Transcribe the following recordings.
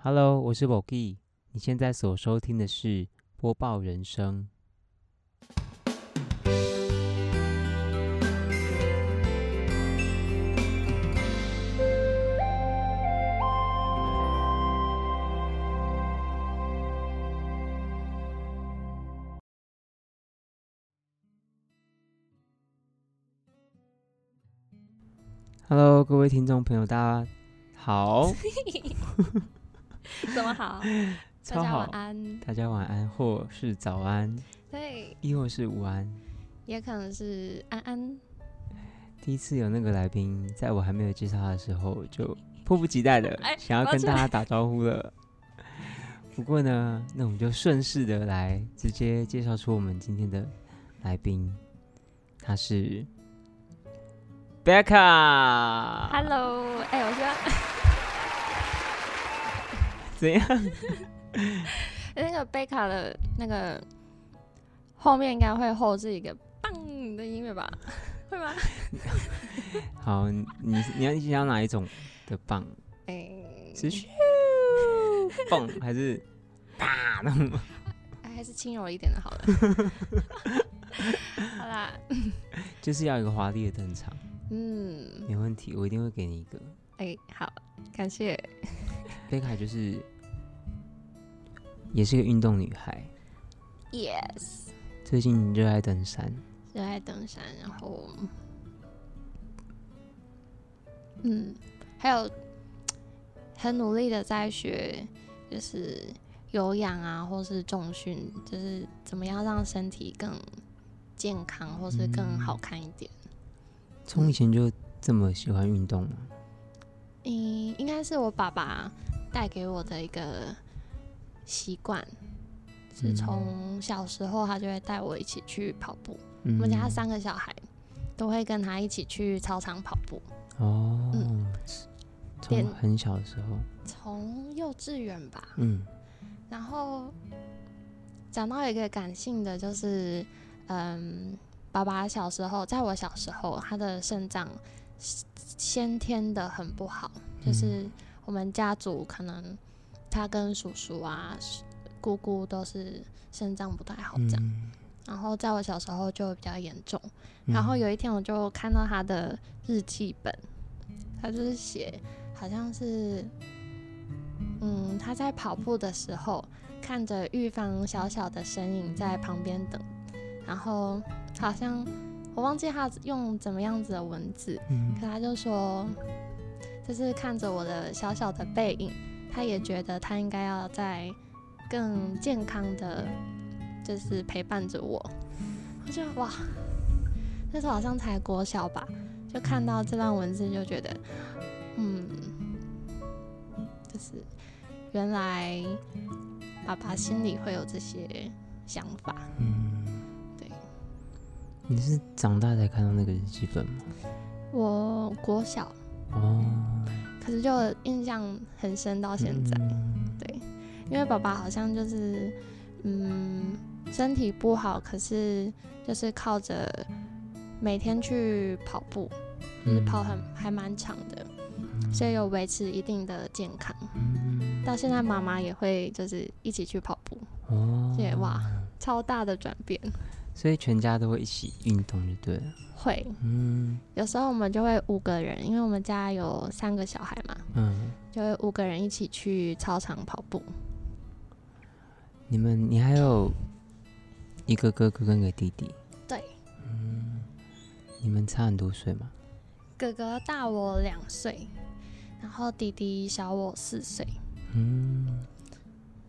Hello，我是 Bogi，你现在所收听的是播报人生。Hello，各位听众朋友，大家好，怎么好？大家超好晚安。大家晚安，或是早安，对，亦或是午安。也可能是安安。第一次有那个来宾，在我还没有介绍他的时候，就迫不及待的哎想要跟大家打招呼了。不过呢，那我们就顺势的来直接介绍出我们今天的来宾，他是 Becca。Hello，哎、我希望怎样？那个贝卡的那个后面应该会后置一个棒的音乐吧？会吗？好，你你要你想要哪一种的棒？哎、是咻棒还是啪那种？哎还是轻柔一点的好了。好啦，就是要一个华丽的登场，嗯，没问题，我一定会给你一个。哎、好，感谢。贝卡就是也是个运动女孩，Yes，最近热爱登山，热爱登山，然后，嗯，还有很努力的在学，就是有氧啊，或是重训，就是怎么样让身体更健康，或是更好看一点。从以前就这么喜欢运动吗？嗯，应该是我爸爸带给我的一个习惯，是嗯从小时候他就会带我一起去跑步。嗯我们家三个小孩都会跟他一起去操场跑步，哦，嗯从很小的时候，从幼稚园吧。嗯然后讲到一个感性的，就是嗯，爸爸小时候，在我小时候，他的肾脏先天的很不好，就是我们家族可能他跟叔叔啊、姑姑都是肾脏不太好这样。嗯，然后在我小时候就比较严重。嗯然后有一天我就看到他的日记本，他就是写好像是，嗯，他在跑步的时候看着玉芳小小的身影在旁边等，然后好像我忘记他用怎么样子的文字，嗯可他就说，就是看着我的小小的背影，他也觉得他应该要在更健康的，就是陪伴着我。我就哇，那时候好像才国小吧，就看到这段文字就觉得，嗯，就是原来爸爸心里会有这些想法。你是长大才看到那个日记本吗？我国小，哦，可是就印象很深到现在。嗯对，因为爸爸好像就是，嗯，身体不好，可是就是靠着每天去跑步，就是跑很还蛮长的，所以有维持一定的健康。嗯到现在妈妈也会就是一起去跑步，哦，这也哇，超大的转变。所以全家都会一起运动就对了。会嗯有时候我们就会五个人，因为我们家有三个小孩嘛，嗯，就会五个人一起去操场跑步。你们你还有一个哥哥跟一个弟弟，对，嗯，你们差很多岁吗？哥哥大我两岁，然后弟弟小我四岁。嗯，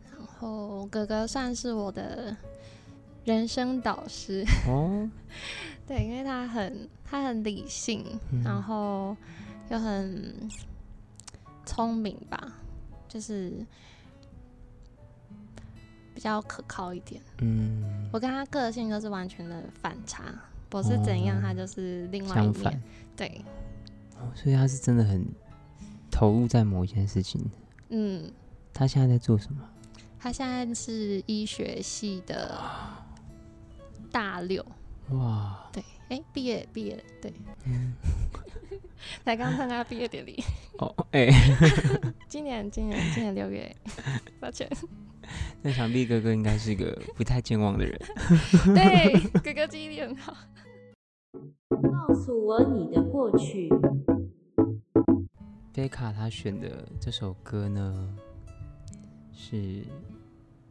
然后哥哥算是我的人生导师，哦，对，因为他很他很理性，嗯然后又很聪明吧，就是比较可靠一点。嗯，我跟他个性就是完全的反差，我是怎样，哦他就是另外一面。，对，哦，所以他是真的很投入在某一件事情。嗯，他现在在做什么？他现在是医学系的大六，哇，对，哎，毕业毕业了，对，嗯，才刚参加毕业典礼。哦，哎，今年今年今年六月，抱歉。那想必哥哥应该是一个不太健忘的人。对，哥哥记忆力很好。告诉我你的过去。贝卡他选的这首歌呢，是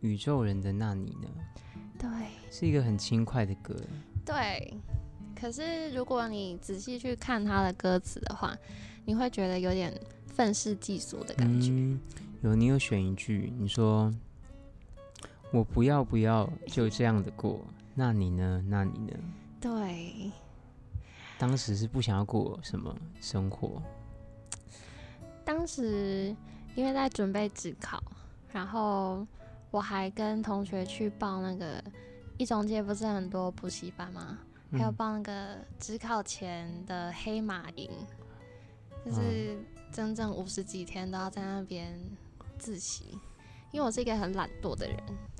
宇宙人的那你呢？对，是一个很轻快的歌。对。可是如果你仔细去看他的歌词的话，你会觉得有点愤世嫉俗的感觉。有，你有选一句，你说我不要不要就这样的过，那你呢？那你呢？对。当时是不想要过什么生活？当时因为在准备职考，然后我还跟同学去报那个一中街，不是很多补习班吗？还有报那个职考前的黑马营，就是整整五十几天都要在那边自习。因为我是一个很懒惰的人，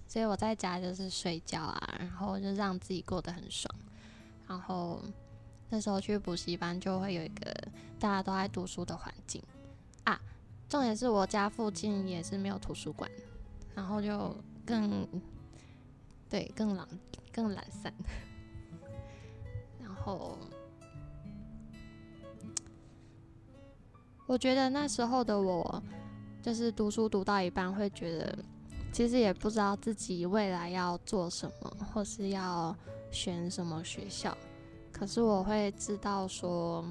所以我在家就是睡觉啊，然后就让自己过得很爽。然后那时候去补习班就会有一个大家都爱读书的环境啊。重点是我家附近也是没有图书馆，然后就更对更懒更懒散。然后，我觉得那时候的我，就是读书读到一半，会觉得其实也不知道自己未来要做什么，或是要选什么学校。可是我会知道，说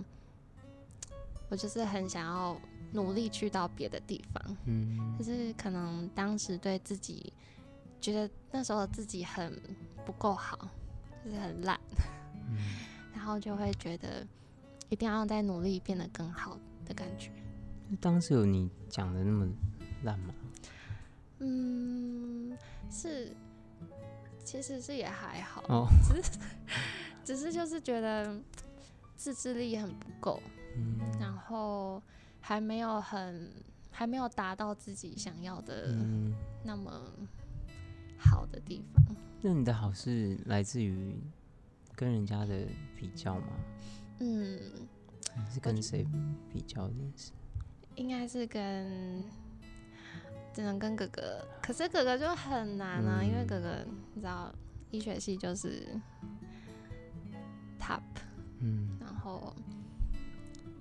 我就是很想要努力去到别的地方。嗯，就是可能当时对自己觉得那时候自己很不够好，就是很烂。嗯。然后就会觉得一定要再努力变得更好的感觉。当时有你讲的那么烂吗？嗯，是，其实是也还好，哦，只是只是就是觉得自制力很不够，嗯，然后还没有很还没有达到自己想要的那么好的地方。那你的好是来自于？跟人家的比较吗？嗯，是跟谁比较的？是应该是跟只能跟哥哥，可是哥哥就很难啊，因为哥哥你知道医学系就是 top，嗯，然后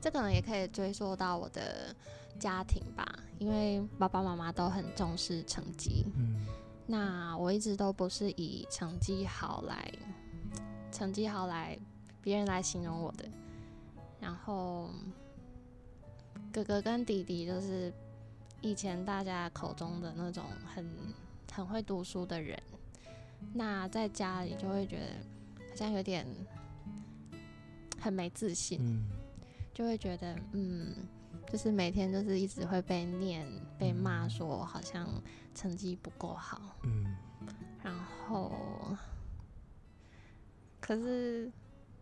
这可能也可以追溯到我的家庭吧，因为爸爸妈妈都很重视成绩，嗯，那我一直都不是以成绩好来。成绩好来，别人来形容我的。然后哥哥跟弟弟就是以前大家口中的那种很很会读书的人。那在家里就会觉得好像有点很没自信，就会觉得嗯，就是每天就是一直会被念、被骂，说好像成绩不够好。嗯，然后。可是，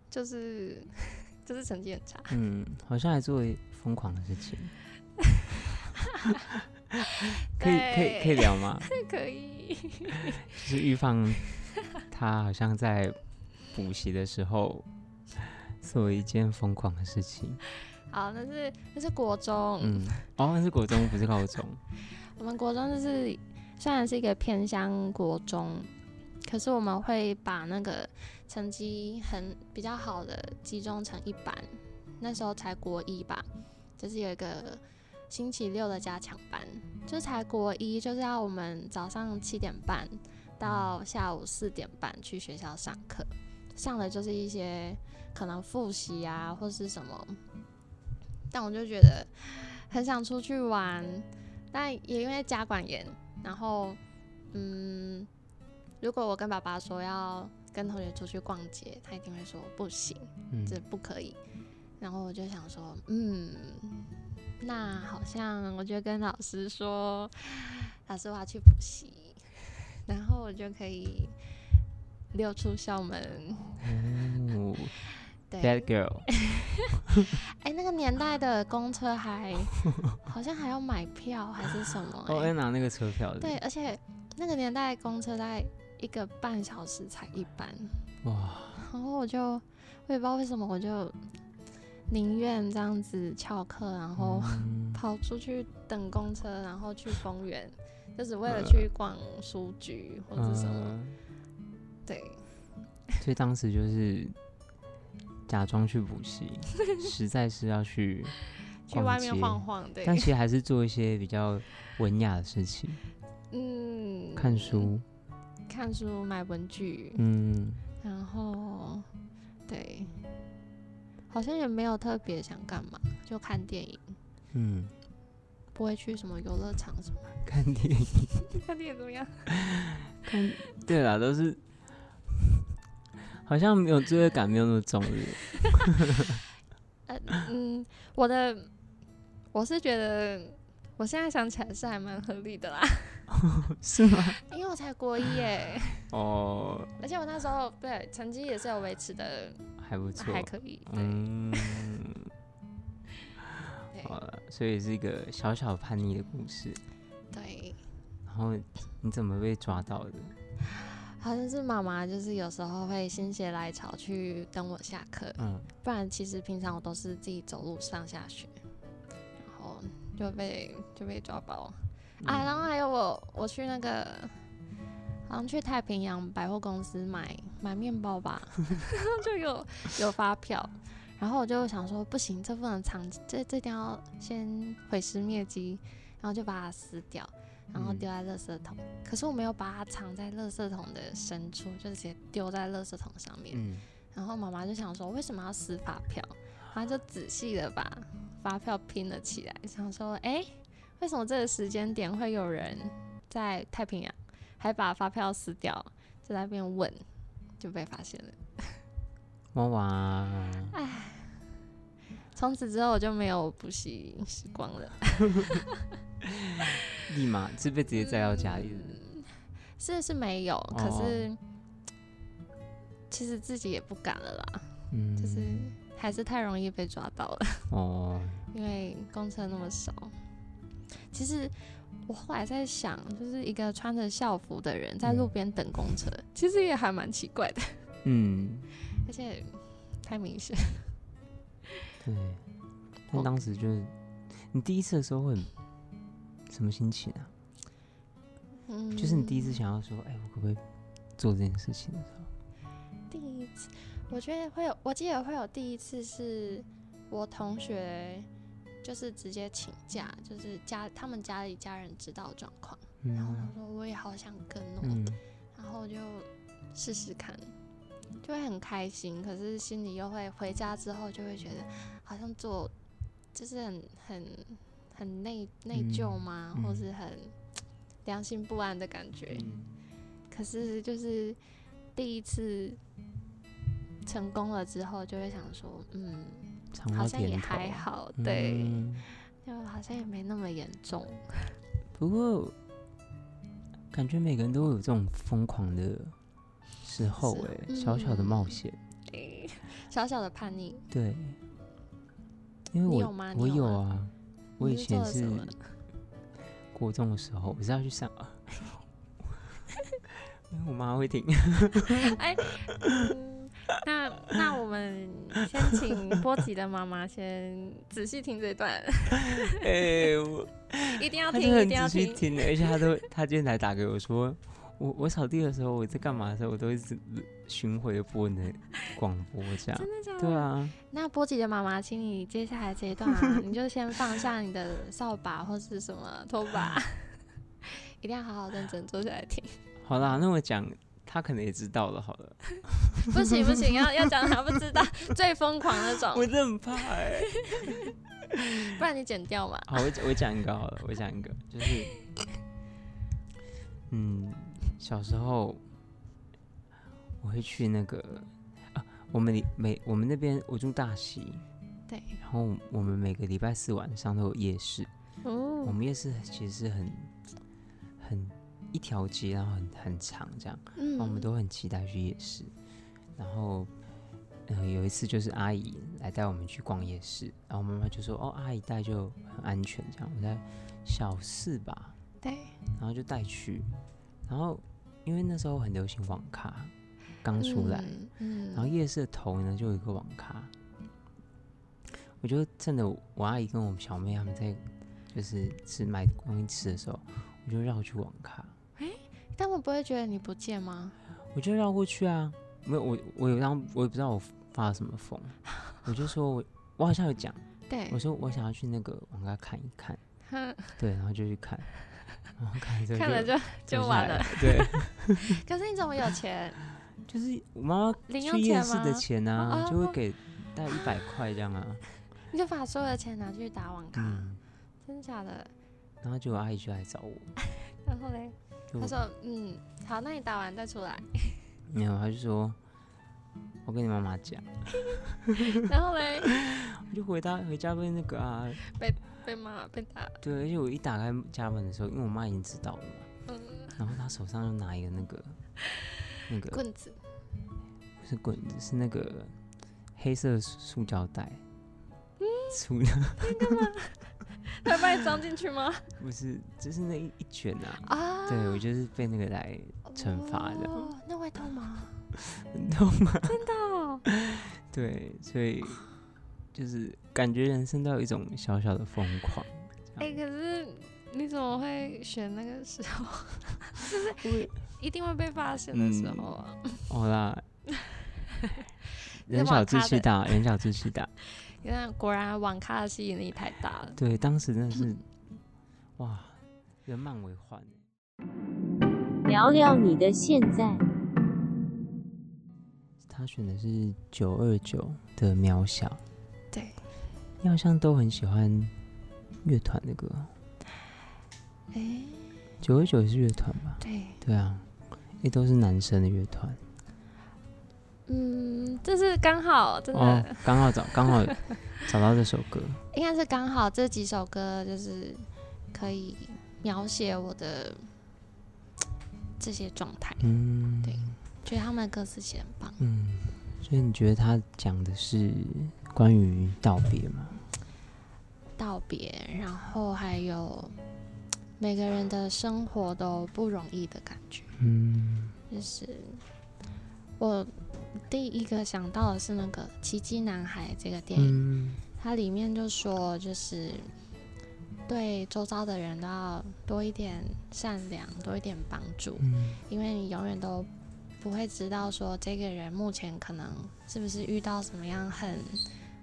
就是 就是成绩很差。嗯，好像还做疯狂的事情。可以可以可以聊吗？可以。就是预防他好像在补习的时候做一件疯狂的事情。好，那是那是国中。嗯，哦，那是国中，不是高中。我们国中就是虽然是一个偏乡国中。可是我们会把那个成绩很比较好的集中成一班，那时候才国一吧，就是有一个星期六的加强班，就才国一，就是要我们早上七点半到下午四点半去学校上课，上的就是一些可能复习啊或是什么，但我就觉得很想出去玩，但也因为家管严，然后嗯。如果我跟爸爸说要跟同学出去逛街，他一定会说不行，这不可以。然后我就想说，嗯，那好像我就跟老师说，老师我要去补习，然后我就可以溜出校门。哦 ，Bad girl。哎，那个年代的公车还好像还要买票还是什么？哦，要拿那个车票的。对，而且那个年代公车在。一个半小时才一班哇！然后我就我也不知道为什么，我就宁愿这样子翘课，然后嗯跑出去等公车，然后去公园，就只为了呃去逛书局或者什么。嗯对，所以当时就是假装去补习，实在是要去去外面晃晃。对，但其实还是做一些比较文雅的事情，嗯，看书，看书、买文具，嗯，然后对，好像也没有特别想干嘛，就看电影，嗯，不会去什么游乐场什么。看电影，看电影怎么样？看，对啦，都是好像没有罪恶感，没有那么重 嗯，我的我是觉得，我现在想起来是还蛮合理的啦，是吗？因为我才国一耶，哦，而且我那时候对成绩也是有维持的还不错，还可以，对、嗯，对好了，所以是一个小小叛逆的故事。对，然后你怎么被抓到的？好像是妈妈就是有时候会心血来潮去等我下课，嗯，不然其实平常我都是自己走路上下学，然后就被就被抓包。啊，然后还有我我去那个好像去太平洋百货公司买买面包吧，就有有发票，然后我就想说不行，这不能藏，这这一定要先毁尸灭迹，然后就把它撕掉。然后嗯丢在垃圾桶，可是我没有把它藏在垃圾桶的深处，就直接丢在垃圾桶上面。嗯，然后妈妈就想说，为什么要撕发票？她就仔细的把发票拼了起来，想说，哎，为什么这个时间点会有人在太平洋还把发票撕掉？就在那边问，就被发现了。哇哇，从此之后我就没有补习时光了。立马是被直接载到家里的。是是没有，可哦是其实自己也不敢了啦，嗯，就是还是太容易被抓到了。哦，因为公车那么少。其实我后来在想，就是一个穿着校服的人在路嗯边等公车，其实也还蛮奇怪的，嗯，而且太明显。对。但当时就是你第一次的时候会很什么心情啊？嗯，就是你第一次想要说，哎、我可不可以做这件事情的时候？第一次，我觉得会有，我记得会有第一次是我同学。就是直接请假，就是家他们家里家人知道状况，然后他嗯说我也好想跟哦，嗯然后就试试看，就会很开心，可是心里又会回家之后就会觉得好像做就是很很很内内疚吗，嗯或是很良心不安的感觉。嗯可是就是第一次成功了之后，就会想说，嗯，好像也还好，对，嗯就好像也没那么严重。不过感觉每个人都会有这种疯狂的时候、是哎、小小的冒嗯险，小小的叛逆，对。因为我有吗我有啊，我以前是国中的时候，我是要去上啊，因 为我妈会听。哎，嗯，那那我们先请波吉的妈妈先仔细听这一段，哎、我一定要听，一定要听。而且他都他今天才打给我说，我我扫地的时候我在干嘛的时候，我都一直巡回地播你的广播这样。真的假的？对啊，那波吉的妈妈，请你接下来这一段啊，你就先放下你的扫把或是什么拖把，一定要好好认真坐下来听。好啦，那我讲他可能也知道了，好了。不行不行，要要讲他不知道最疯狂那种，我真的很怕哎、不然你剪掉嘛。好，我我讲一个好了，我讲一个，就是，嗯，小时候我会去那个啊，我们礼每我们那边我住大溪，对，然后我们每个礼拜四晚上都有夜市，哦。我哦，们夜市其实是很很一条街，然后很很长这样，嗯。然后我们都很期待去夜市。然后，呃，有一次就是阿姨来带我们去逛夜市，然后妈妈就说：“哦，阿姨带就很安全。”这样，我在小四吧，对，然后就带去。然后因为那时候很流行网咖，刚出来，嗯，然后夜市的头呢就有一个网咖，我就趁着我阿姨跟我们小妹他们在就是吃买东西吃的时候，我就绕去网咖，他们不会觉得你不见吗？我就绕过去啊。没有我我有让我也不知道我发了什么疯，我就说我我好像有讲，对我，说我想要去那个网咖看一看，哼对，然后就去看，看了就就完了。对，可是你怎么有钱？就是我妈妈零用去夜市钱吗？的钱啊，哦就会给大概一百块这样啊，你就把所有的钱拿去打网咖，嗯，真的假的？然后就有阿姨就来找我，然后嘞，就他说，嗯，好，那你打完再出来。没有，她就说，我跟你妈妈讲，然后嘞，我就回家回家被那个啊，被骂被打，对，而且我一打开家门的时候，因为我妈已经知道了嘛，嗯，然后她手上就拿一个那个那个棍子，不是棍子，是那个黑色塑塑胶袋，嗯塑料他把你装进去吗？不是，就是那一一卷啊，啊，对我就是被那个来惩罚的哦，那会痛吗？很痛吗？真的哦，对，所以就是感觉人生都有一种小小的疯狂。哎、可是你怎么会选那个时候？因为一定会被发现的时候啊！好啦，人小志气大，人小志气大。你看，果然网咖的吸引力太大了。对，当时真的是 哇，人满为患。聊聊你的现在。他选的是九二九的渺小，对，你好像都很喜欢乐团的歌。哎、九二九也是乐团吧？对，对啊，也都是男生的乐团。嗯，这是刚好，真的、哦，刚好找 刚好找到这首歌。应该是刚好这几首歌就是可以描写我的这些状态，嗯，对觉得他们的歌词写得很棒。嗯，所以你觉得他讲的是关于道别吗？道别，然后还有每个人的生活都不容易的感觉。嗯。就是我第一个想到的是那个《奇迹男孩》这个电影，嗯。它里面就说，就是对周遭的人都要多一点善良，多一点帮助，嗯。因为你永远都不会知道说这个人目前可能是不是遇到什么样很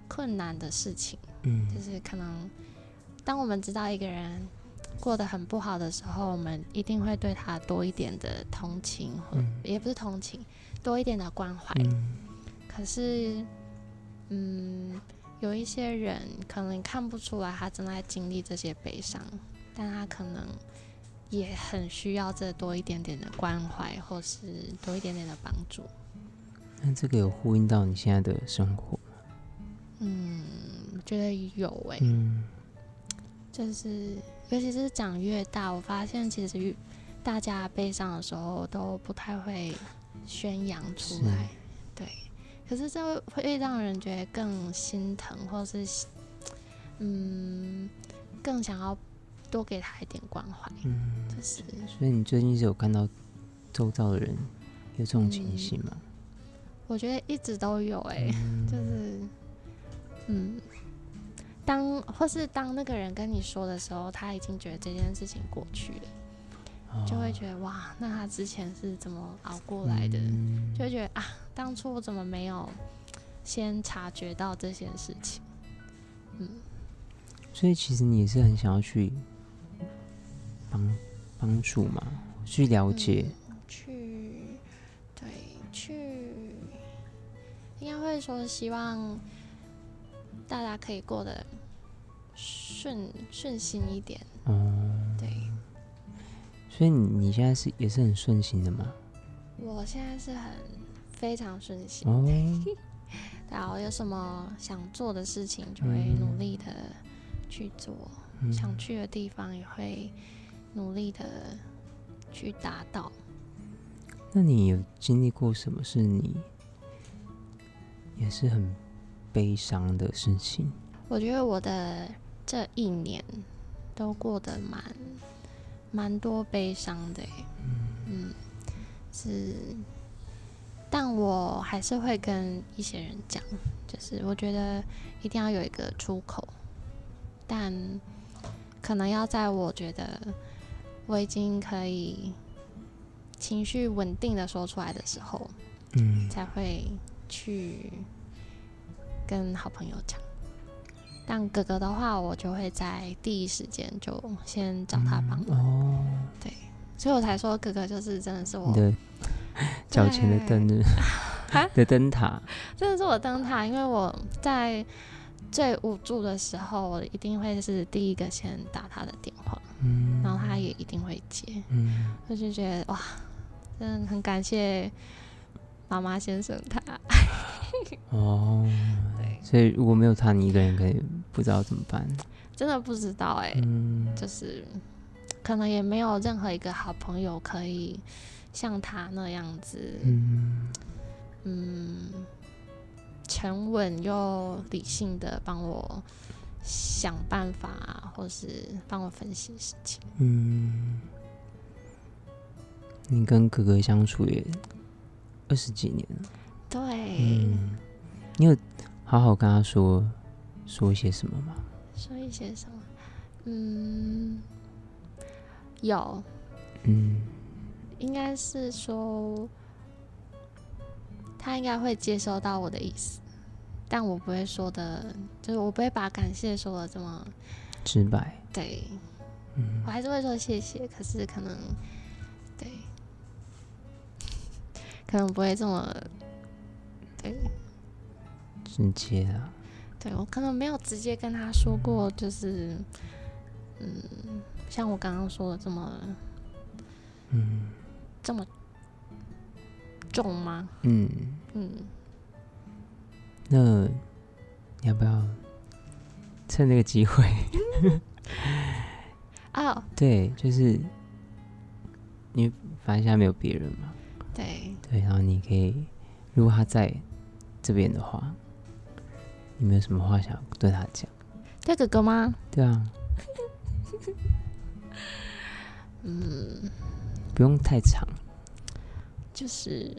困难的事情。嗯。就嗯是可能，当我们知道一个人过得很不好的时候，我们一定会对他多一点的同情，也不是同情，多一点的关怀。嗯可是，嗯，有一些人可能看不出来他正在经历这些悲伤，但他可能也很需要这多一点点的关怀，或是多一点点的帮助。那这个有呼应到你现在的生活吗？嗯，我觉得有诶、嗯就是尤其是长越大，我发现其实大家悲伤的时候都不太会宣扬出来，对。可是这会让人觉得更心疼，或是嗯，更想要多给他一点关怀。嗯，就是所以你最近是有看到周遭的人有这种情嗯形吗？我觉得一直都有诶、嗯就是嗯，当或是当那个人跟你说的时候，他已经觉得这件事情过去了。就会哦觉得哇，那他之前是怎么熬过来的？嗯就会觉得啊，当初我怎么没有先察觉到这件事情？嗯，所以其实你也是很想要去帮帮助嘛，去了解，嗯去对去，应该会说希望大家可以过得顺顺心一点。哦，对所以你你现在是也是很顺心的嘛？我现在是很非常顺心。哦，然后有什么想做的事情，就会嗯努力的去做；嗯想去的地方，也会努力的去达到。那你有经历过什么是你也是很悲伤的事情？我觉得我的这一年都过得蛮蛮多悲伤的耶，嗯，是但我还是会跟一些人讲，就是我觉得一定要有一个出口，但可能要在我觉得我已经可以情绪稳定的说出来的时候，嗯才会去跟好朋友讲。但哥哥的话，我就会在第一时间就先找他帮忙，哦，对，所以我才说哥哥就是真的是我的 脚前的灯 灯塔，真的是我灯塔，因为我在最无助的时候，我一定会是第一个先打他的电话，嗯，然后他也一定会接，嗯。我就觉得哇，真的很感谢妈妈先生他。哦，对，所以如果没有他，你一个人可以不知道怎么办。真的不知道哎、嗯。就是可能也没有任何一个好朋友可以像他那样子，嗯。嗯，沉稳又理性的帮我想办法，或是帮我分析事情。嗯，你跟哥哥相处也二十几年了，对，嗯，你有好好跟他说说一些什么吗？说一些什么？嗯，有，嗯应该是说他应该会接收到我的意思，但我不会说的，就是我不会把感谢说的这么直白，对，嗯我还是会说谢谢，可是可能对，可能不会这么对。直接啊，对我可能没有直接跟他说过，就是嗯，像我刚刚说的这么嗯这么重吗？嗯，嗯，那你要不要趁这个机会？哦，对，就是你反正现在没有别人嘛，对，对，然后你可以，如果他在这边的话，你有没有什么话想对他讲？对哥哥吗？对啊，嗯，不用太长，就是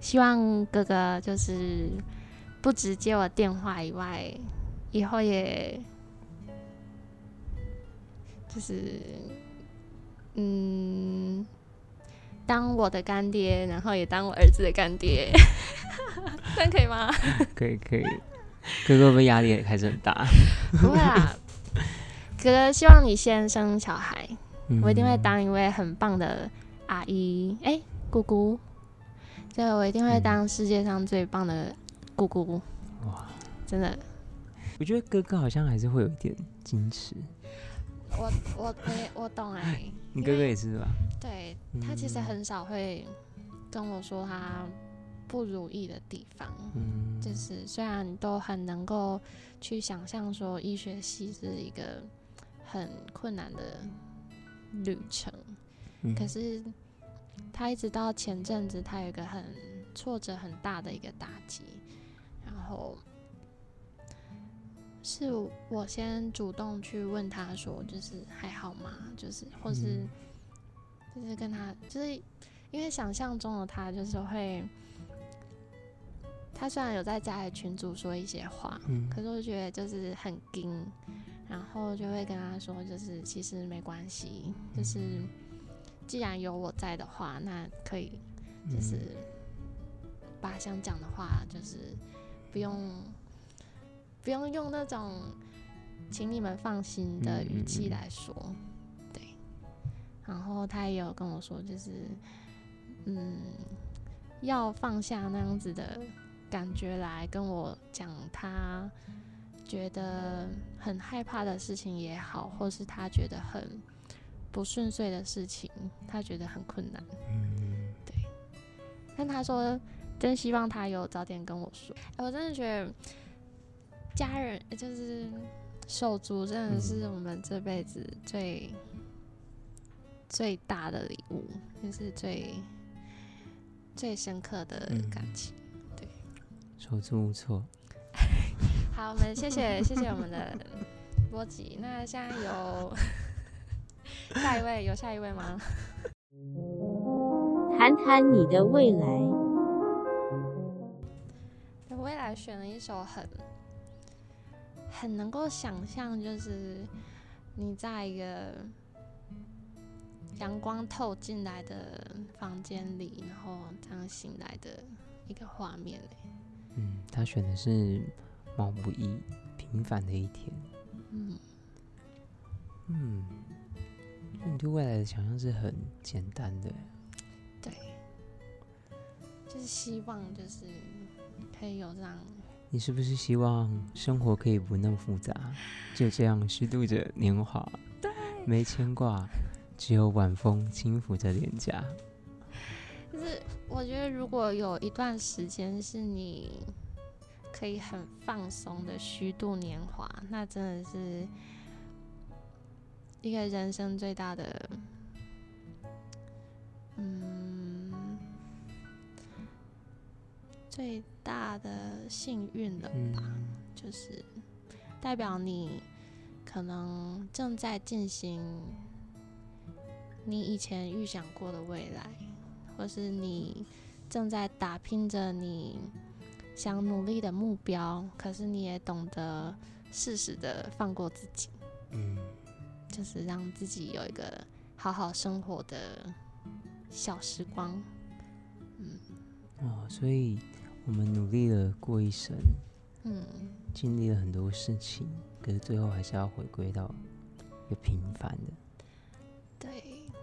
希望哥哥就是不只接我电话以外，以后也就是嗯，当我的干爹，然后也当我儿子的干爹，这样可以吗？可以可以。哥哥会不会压力也开始很大？不会啊，哥哥希望你先生小孩，嗯我一定会当一位很棒的阿姨，哎、姑姑，对，我一定会当世界上最棒的姑姑，哇！真的，我觉得哥哥好像还是会有一点矜持，我我我也我懂哎、你哥哥也是吧？对他其实嗯很少会跟我说他不如意的地方，嗯，就是虽然都很能够去想象说医学系是一个很困难的旅程，嗯。可是他一直到前阵子，他有一个很挫折很大的一个打击，然后是我先主动去问他说，就是还好吗？就是或是、就是跟他，就是因为想象中的他就是会，他虽然有在家里群主说一些话，嗯。可是我觉得就是很硬，然后就会跟他说，就是其实没关系，就是既然有我在的话，那可以就是把想讲的话，就是不用不用用那种请你们放心的语气来说，对。然后他也有跟我说，就是嗯，要放下那样子的感觉来跟我讲他觉得很害怕的事情也好，或是他觉得很不顺遂的事情，他觉得很困难。嗯但他说，真希望他有早点跟我说。哎我真的觉得家人就是手足，真的是我们这辈子最、最大的礼物，就是最最深刻的嗯感情。手足无措。好，我们谢谢谢谢我们的波吉。那现在有 下一位，有下一位吗？谈谈你的未来。未来选了一首很很能够想象，就是你在一个阳光透进来的房间里，然后这样醒来的一个画面嘞。嗯，他选的是毛不易平凡的一天。嗯嗯，你对未来的想象是很简单的。对，就是希望就是可以有这样。你是不是希望生活可以不那么复杂，就这样虚度着年华？对，没牵挂，只有晚风轻抚着脸颊。就是我觉得，如果有一段时间是你可以很放松的虚度年华，那真的是一个人生最大的，嗯，最大的幸运了吧？嗯就是代表你可能正在进行你以前预想过的未来，或是你正在打拼着你想努力的目标，可是你也懂得适时的放过自己，嗯，就是让自己有一个好好生活的小时光。嗯哦，所以我们努力了过一生，嗯，经历了很多事情，可是最后还是要回归到一个平凡的。对，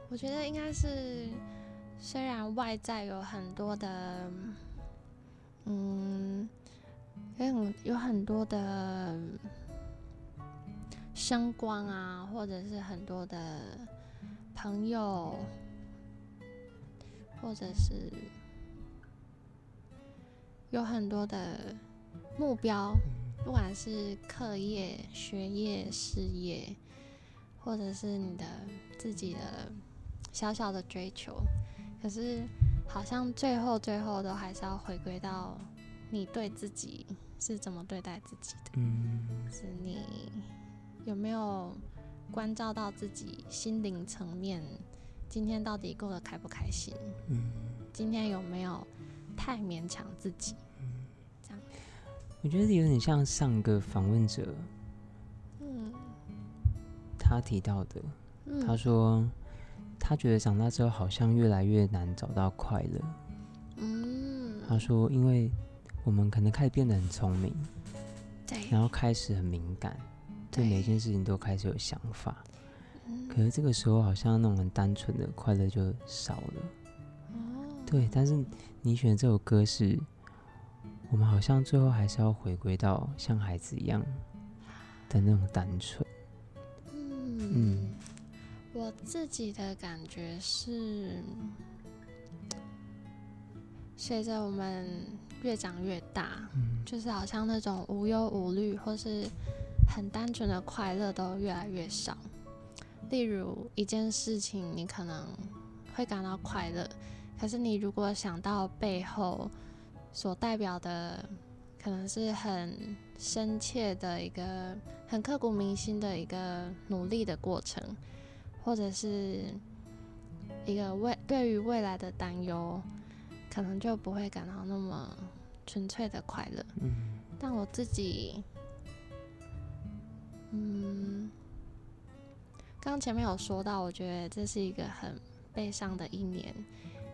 我觉得应该是，虽然外在有很多的，嗯，有很有很多的声光啊，或者是很多的朋友，或者是有很多的目标，不管是课业、学业、事业，或者是你的自己的小小的追求，可是好像最后最后都还是要回归到你对自己是怎么对待自己的，嗯是你有没有关照到自己心灵层面，今天到底过得开不开心？嗯，今天有没有太勉强自己？嗯，这样我觉得有点像上个访问者嗯他提到的，嗯，他说他觉得长大之后好像越来越难找到快乐。嗯，他说，因为我们可能开始变得很聪明，对，然后开始很敏感，对对每件事情都开始有想法。嗯可是这个时候，好像那种很单纯的快乐就少了。哦，对，但是你选这首歌是，我们好像最后还是要回归到像孩子一样的那种单纯。嗯自己的感觉是，随着我们越长越大，嗯就是好像那种无忧无虑或是很单纯的快乐都越来越少。例如一件事情，你可能会感到快乐，可是你如果想到背后所代表的，可能是很深切的一个、很刻骨铭心的一个努力的过程，或者是一个未对于未来的担忧，可能就不会感到那么纯粹的快乐。嗯但我自己，嗯，刚前面有说到，我觉得这是一个很悲伤的一年。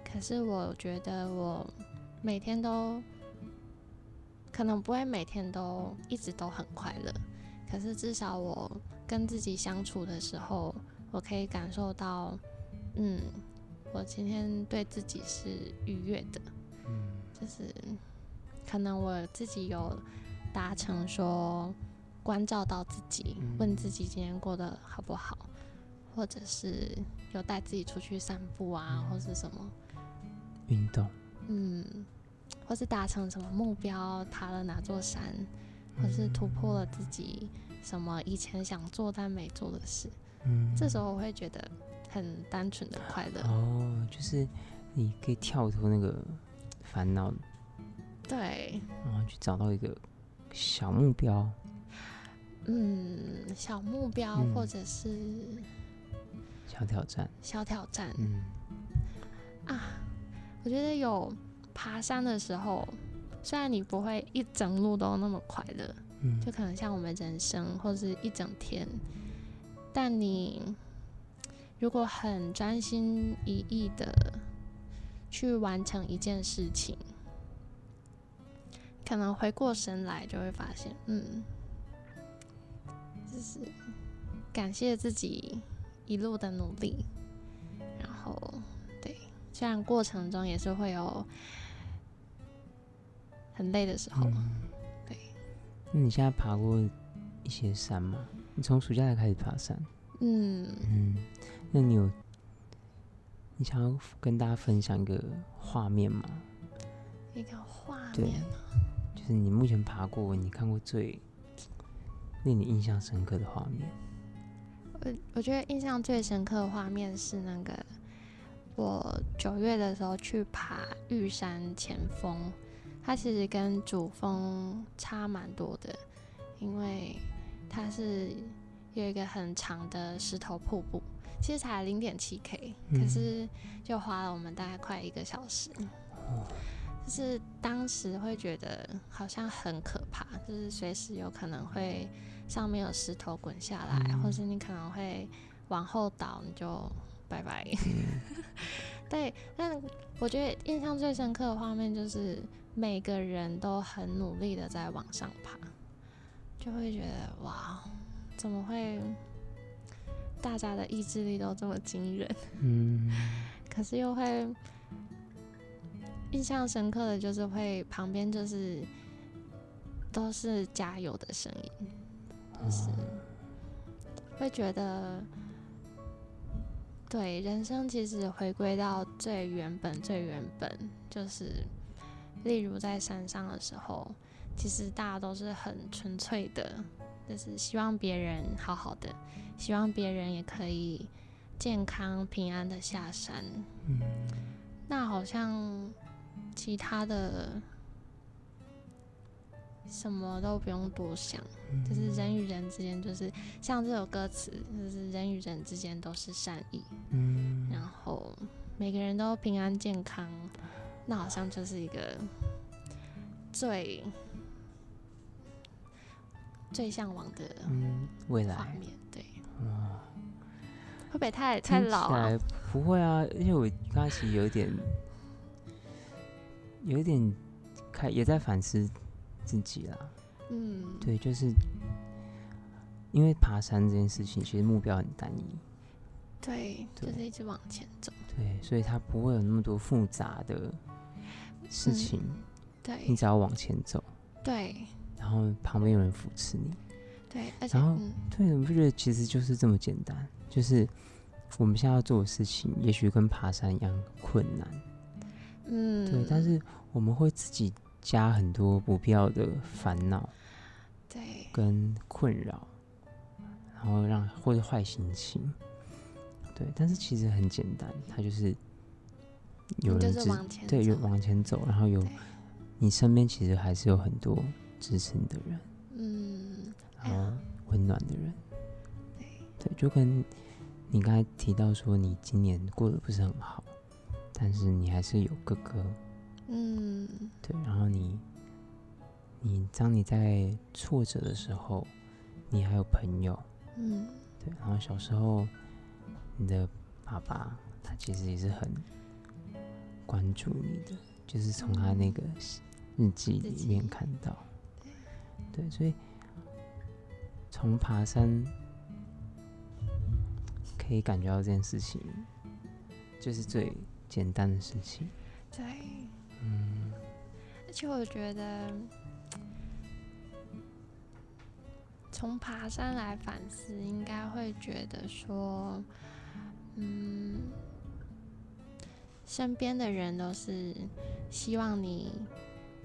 可是我觉得我每天都，可能不会每天都一直都很快乐，可是至少我跟自己相处的时候，我可以感受到，嗯，我今天对自己是愉悦的。嗯。就是可能我自己有达成说关照到自己，嗯问自己今天过得好不好，或者是有带自己出去散步啊，或是什么，运动，嗯，或是达成什么目标，爬了哪座山，或是突破了自己什么以前想做但没做的事，嗯，这时候我会觉得很单纯的快乐。哦，就是你可以跳脱那个烦恼，对，然后去找到一个小目标。嗯，小目标嗯。或者是小挑战，小挑战。嗯。啊，我觉得有爬山的时候，虽然你不会一整路都那么快乐，嗯。就可能像我们人生或是一整天，但你如果很专心一意的去完成一件事情，可能回过神来就会发现，嗯，就是感谢自己一路的努力，然后对，虽然过程中也是会有很累的时候，嗯对。那你现在爬过一些山吗？你从暑假才开始爬山，嗯，嗯，那你有你想要跟大家分享一个画面吗？一个画对面，就是你目前爬过你看过最令你印象深刻的画面。我我觉得印象最深刻的画面是那个我九月的时候去爬玉山前峰，它其实跟主峰差蛮多的，因为它是有一个很长的石头瀑布，其实才零点七 K，可嗯是就花了我们大概快一个小时。就是当时会觉得好像很可怕，就是随时有可能会上面有石头滚下来，嗯或是你可能会往后倒，你就拜拜。对，但我觉得印象最深刻的画面就是每个人都很努力的在往上爬，就会觉得哇，怎么会大家的意志力都这么惊人？嗯，可是又会印象深刻的就是会旁边就是都是加油的声音，就是会觉得，对人生其实回归到最原本最原本，就是例如在山上的时候，其实大家都是很纯粹的，就是希望别人好好的，希望别人也可以健康平安的下山。嗯那好像其他的什么都不用多想，就是人与人之间，就是像这首歌词，就是人与人之间都是善意，嗯然后每个人都平安健康，那好像就是一个最最向往的嗯，未画来面。对，哇，会不会太太老啊？不会啊，因为我刚其实有一点，有一点开也在反思自己啦。嗯，对，就是因为爬山这件事情，其实目标很单一，对，就是一直往前走。对，所以它不会有那么多复杂的事嗯情，对你只要往前走，对然后旁边有人扶持你，对，而且然后嗯。对，我不觉得其实就是这么简单，就是我们现在要做的事情，也许跟爬山一样困难，嗯，对，但是我们会自己加很多不必要的烦恼对跟困扰，然后让或者坏心情，对，但是其实很简单，它就是有人支往前对有往前走，然后有你身边其实还是有很多支持你的人，嗯，然后温暖的人。对。对，就跟你刚才提到说，你今年过得不是很好，但是你还是有哥哥，嗯。对，然后你，你当你在挫折的时候，你还有朋友，嗯。对，然后小时候你的爸爸他其实也是很关注你的，就是从他那个日记里面看到，对，所以从爬山可以感觉到这件事情，就是最简单的事情，对，嗯。而且我觉得从爬山来反思，应该会觉得说，嗯，身边的人都是希望你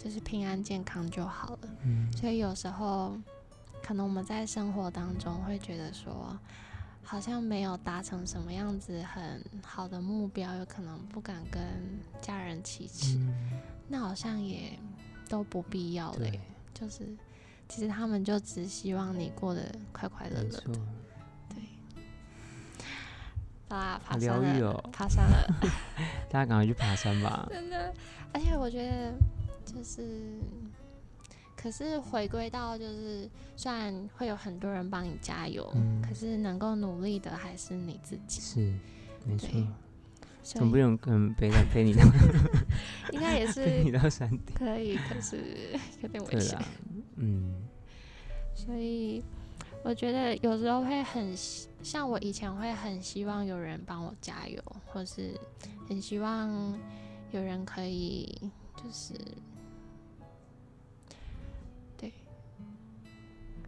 就是平安健康就好了。嗯所以有时候，可能我们在生活当中会觉得说，好像没有达成什么样子很好的目标，有可能不敢跟家人启齿，嗯，那好像也都不必要了。对，就是其实他们就只希望你过得快快乐乐的。，对，啦，好爬山了，哦爬山了，大家赶快去爬山吧。真的。而且我觉得就是，可是回归到就是，虽然会有很多人帮你加油，嗯可是能够努力的还是你自己。是，没错总不用跟背到背你到 应该也背你是到山顶。可以，可是有点危险。，嗯，所以我觉得有时候会很像我以前会很希望有人帮我加油，或是很希望有人可以就是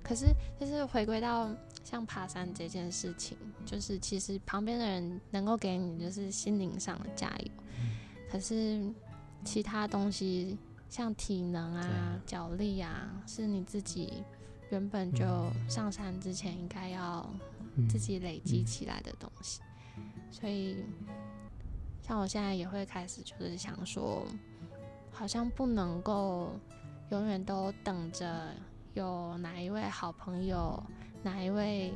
可是就是回归到像爬山这件事情，就是其实旁边的人能够给你就是心灵上的加油，可是其他东西像体能啊脚力啊，是你自己原本就上山之前应该要嗯。自己累积嗯起来的东西。所以，像我现在也会开始就是想说，好像不能够永远都等着有哪一位好朋友、哪一位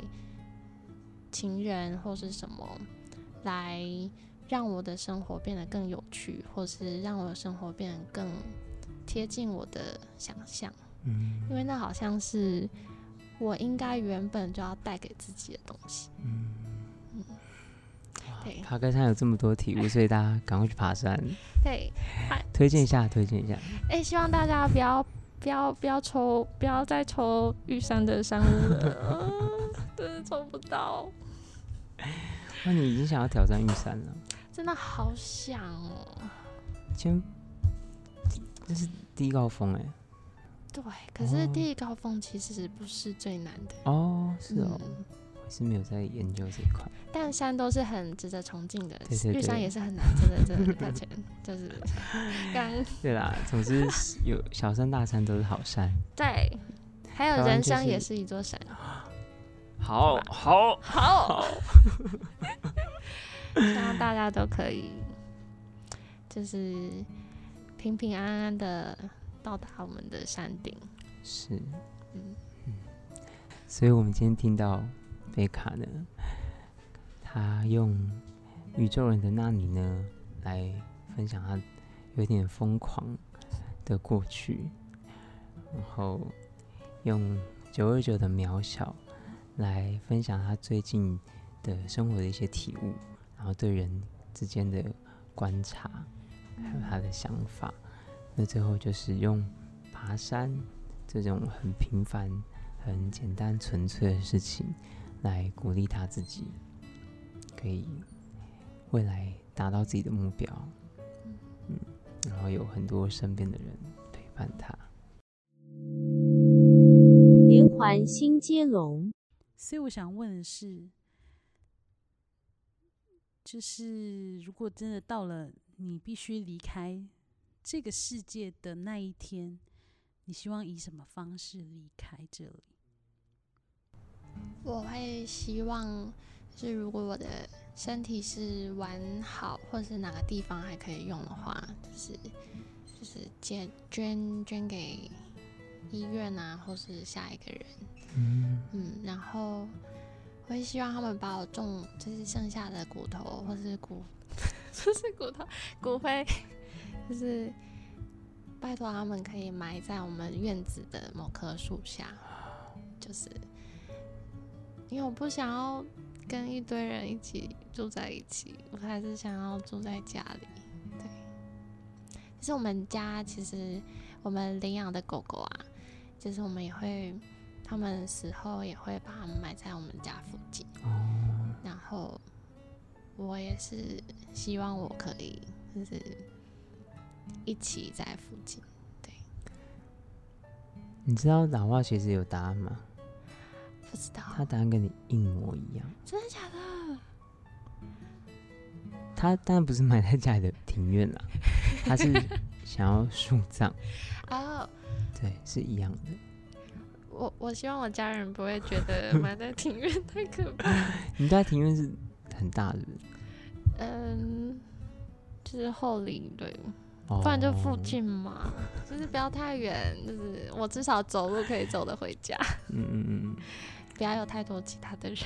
情人或是什么来让我的生活变得更有趣，或是让我的生活变得更贴近我的想象。嗯因为那好像是我应该原本就要带给自己的东西。嗯对爬个山有这么多体悟，所以大家赶快去爬山，对，推荐一下，推荐一下。哎、希望大家不要不要不要抽，不要再抽玉山的山屋 真的抽不到，那你已经想要挑战玉山了，真的好想哦。今天这是第一高峰哎。对，可是哦。第一高峰其实不是最难的，哦，是哦，是没有在研究这一块。但山都是很值得崇敬的，玉山也是很难，真的真的抱歉，就是刚对啦，总之有小山大山都是好山。对，还有人生也是一座山。好好好，希望大家都可以，就是平平安安的到达我们的山顶。是，嗯，所以我们今天听到贝卡呢，他用宇宙人的那里呢来分享他有点疯狂的过去，然后用九二九的渺小来分享他最近的生活的一些体悟，然后对人之间的观察，还有他的想法。那最后就是用爬山这种很平凡、很简单、纯粹的事情，来鼓励他自己，可以未来达到自己的目标。嗯，然后有很多身边的人陪伴他。连环新接龙，所以我想问的是，就是如果真的到了你必须离开这个世界的那一天，你希望以什么方式离开这里？我会希望，就是如果我的身体是完好，或是哪个地方还可以用的话，就是就是捐捐捐给医院啊，或是下一个人。嗯嗯，然后我会希望他们把我种，就是剩下的骨头或是骨，不是骨头，骨灰，就是拜托他们可以埋在我们院子的某棵树下，就是因为我不想要跟一堆人一起住在一起，我还是想要住在家里。对，其实我们家其实我们领养的狗狗啊，就是我们也会。他们死后也会把它们埋在我们家附近，哦，然后我也是希望我可以就是一起在附近。对你知道老话其实有答案吗？不知道他答案跟你一模一样。真的假的？他当然不是埋在家里的庭院啦，他是想要树葬，哦，对，是一样的。我我希望我家人不会觉得 埋在庭院太可怕。你家庭院是很大的，嗯，就是后里对，哦不然就附近嘛，就是不要太远，就是我至少走路可以走得回家，嗯嗯嗯不要有太多其他的人。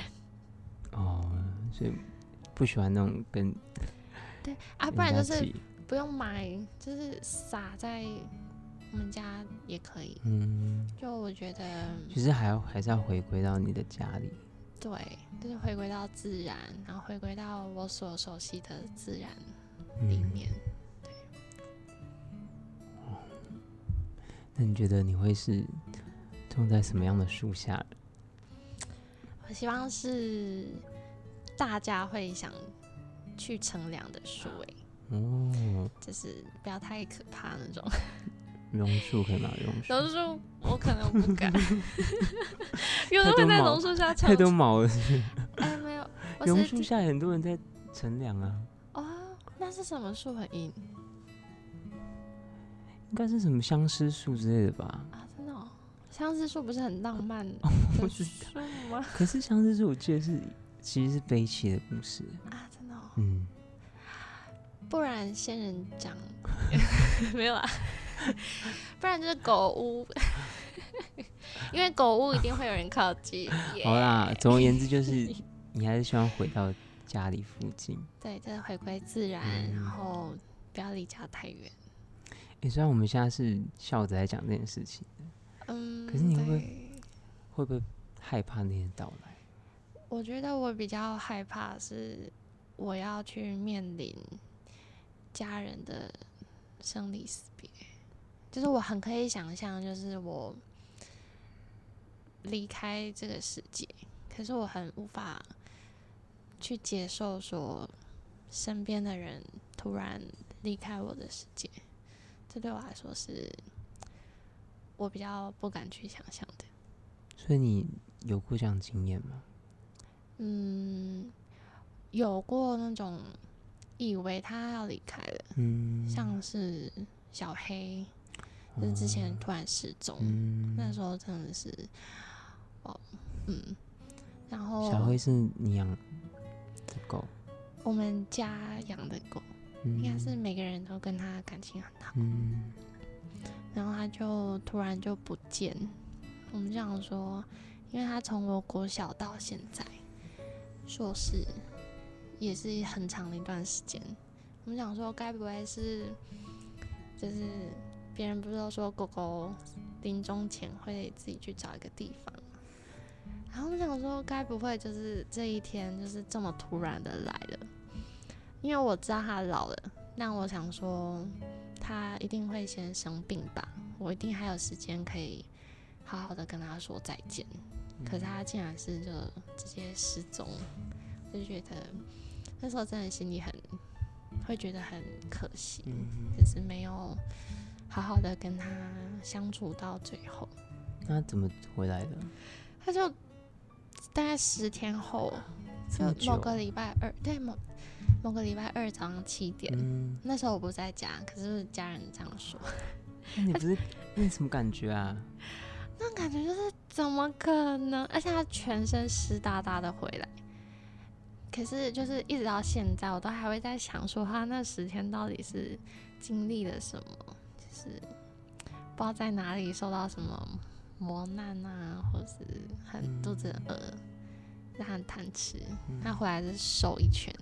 嗯，哦，所以不喜欢那种跟对啊，不然就是不用买，就是撒在我们家也可以。嗯，就我觉得，其实还要还是要回归到你的家里。对，就是回归到自然，然后回归到我所熟悉的自然里面嗯，对。那你觉得你会是种在什么样的树下？我希望是大家会想去乘凉的树，哎，哦，就是不要太可怕那种。榕树可以吗？榕树榕树我可能不敢，有人太多毛会在榕树下唱太。多毛了是不是，哎，没有，榕是树下很多人在乘凉啊，哦，那是什么树很硬应该是什么相思树之类的吧？啊？相思树不是很浪漫的树吗？可是相思树我记得是其实是悲戚的故事。啊，真的、哦，嗯，不然仙人掌 没有啊，不然就是狗屋，因为狗屋一定会有人靠近。好啦，耶总而言之就是你还是希望回到家里附近。对，就是回归自然，嗯然后不要离家太远。诶，虽然我们现在是笑着在讲这件事情，嗯，可是你会不会会不会害怕那天到来？我觉得我比较害怕是我要去面临家人的生离死别，就是我很可以想象，就是我离开这个世界，可是我很无法去接受说身边的人突然离开我的世界，这对我来说是我比较不敢去想象的。所以你有过这样经验吗？嗯，有过那种以为他要离开了，嗯，像是小黑，就是之前突然失踪，嗯，那时候真的是，哦，嗯，然后小黑是你养的狗，我们家养的狗，应应该是每个人都跟他感情很好，嗯然后他就突然就不见，我们就想说，因为他从我国小到现在硕士也是很长的一段时间，我们想说该不会是就是别人不是都说狗狗临终前会自己去找一个地方，然后我们想说该不会就是这一天就是这么突然的来了，因为我知道他老了，那我想说。他一定会先生病吧，我一定还有时间可以好好的跟他说再见。可是他竟然是就直接失踪，就觉得那时候真的心里很会觉得很可惜，嗯，就是没有好好的跟他相处到最后。那怎么回来的？他就大概十天后，某个礼拜二，对某某个礼拜二早上七点，嗯，那时候我不在家，可是家人这样说。那你不是那你什么感觉啊？那感觉就是怎么可能？而且他全身湿哒哒的回来，可是就是一直到现在，我都还会在想说他那十天到底是经历了什么，就是不知道在哪里受到什么磨难啊，或是很肚子饿，让他很贪吃，他回来是瘦一圈。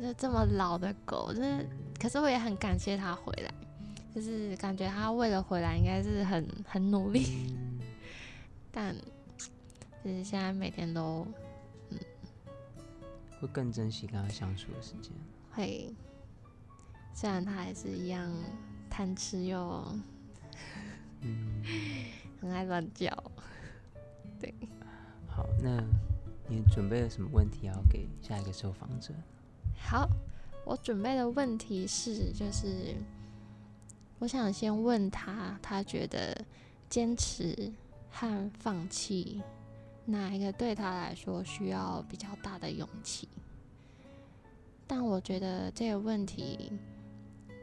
就这么老的狗，就是，可是我也很感谢它回来，就是感觉它为了回来应该是很很努力，嗯 但就是现在每天都嗯会更珍惜跟它相处的时间。会，虽然它还是一样贪吃又嗯，很爱乱叫，对好，那你准备了什么问题要给下一个受访者？好，我准备的问题是，就是我想先问他，他觉得坚持和放弃哪一个对他来说需要比较大的勇气？但我觉得这个问题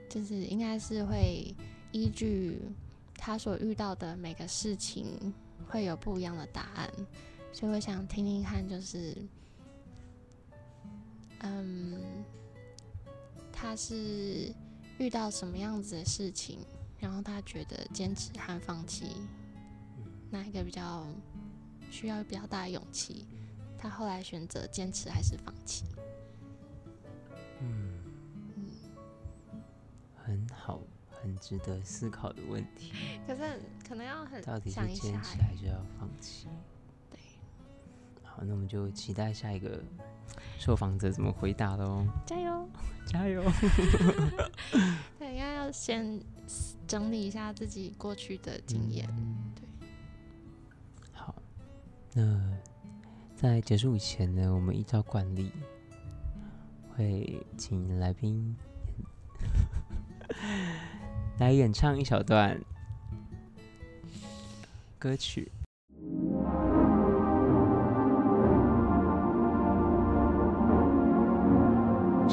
就是应该是会依据他所遇到的每个事情会有不一样的答案，所以我想听听看，就是。嗯，他是遇到什么样子的事情，然后他觉得坚持和放弃哪一个比较需要比较大的勇气，他后来选择坚持还是放弃？嗯，很好，很值得思考的问题。可是可能要很到底是坚持欸，还是要放弃？对，好，那我们就期待下一个受访者怎么回答的哦。加油！加油！对，应该要先整理一下自己过去的经验。嗯对。好，那在结束以前呢，我们依照惯例会请来宾 来演唱一小段歌曲。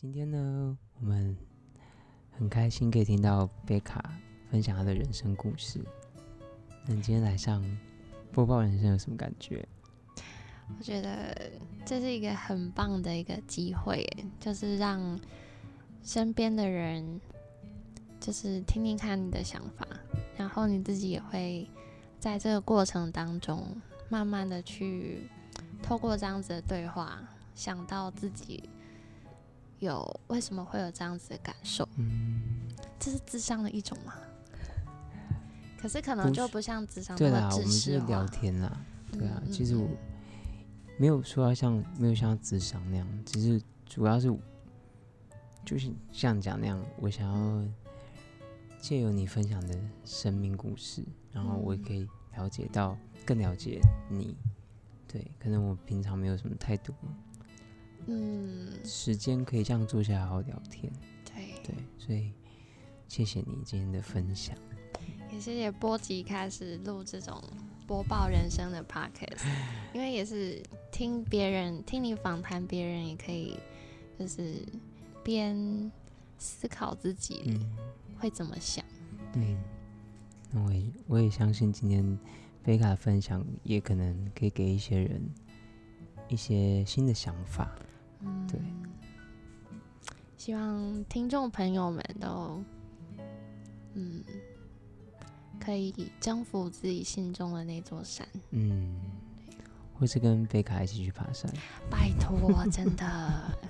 今天呢，我们很开心可以听到贝卡分享她的人生故事。那你今天来上播报人生有什么感觉？我觉得这是一个很棒的一个机会，就是让身边的人就是听听看你的想法，然后你自己也会在这个过程当中，慢慢的去透过这样子的对话，想到自己有为什么会有这样子的感受。嗯，这是智商的一种吗？可是可能就不像智商对啦，我们是聊。天啦，对啊，嗯其实我嗯没有说要像没有像智商那样，只是主要是就是像讲那样，我想要借由你分享的生命故事，然后我也嗯可以了解到更了解你。对，可能我平常没有什么太多嗯，时间可以这样坐下来好好聊天，对。对，所以谢谢你今天的分享。也谢谢波吉开始录这种播报人生的 podcast，因为也是听别人听你访谈别人，也可以就是边思考自己嗯会怎么想。嗯，那我也我也相信今天贝卡分享也可能可以给一些人一些新的想法。嗯，对。希望听众朋友们都嗯可以征服自己心中的那座山。嗯，或是跟贝卡一起去爬山。拜托，真的。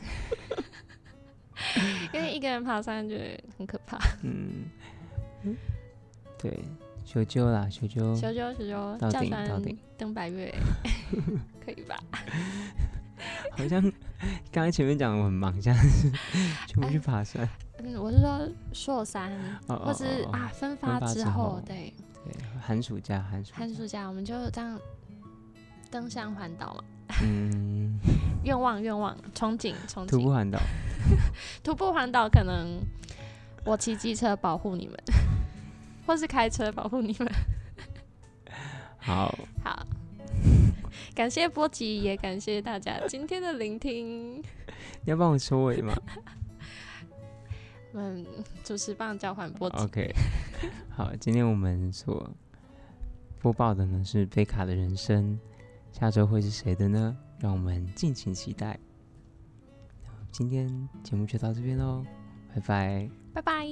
因为一个人爬山觉得很可怕。嗯，对，求救啦，求救。求救，求救，到叫山顶到顶登白月，可以吧？好像 刚才前面讲的我很忙，现在是 全部去爬山。嗯，我是说硕山，或是啊分发发之后。对，对，寒暑假，寒暑寒暑假我们就这样登山环岛嘛，嗯，愿望愿望，憧憬憧憬，徒步环岛。徒步环岛可能我骑机车保护你们，或是开车保护你们。好，好，感谢波吉，也感谢大家今天的聆听。你要帮我收尾吗嗯，主持棒交换波吉。？OK，好，今天我们所播报的呢是贝卡的人生，下周会是谁的呢？让我们敬请期待。今天节目就到这边喽，拜拜。拜拜。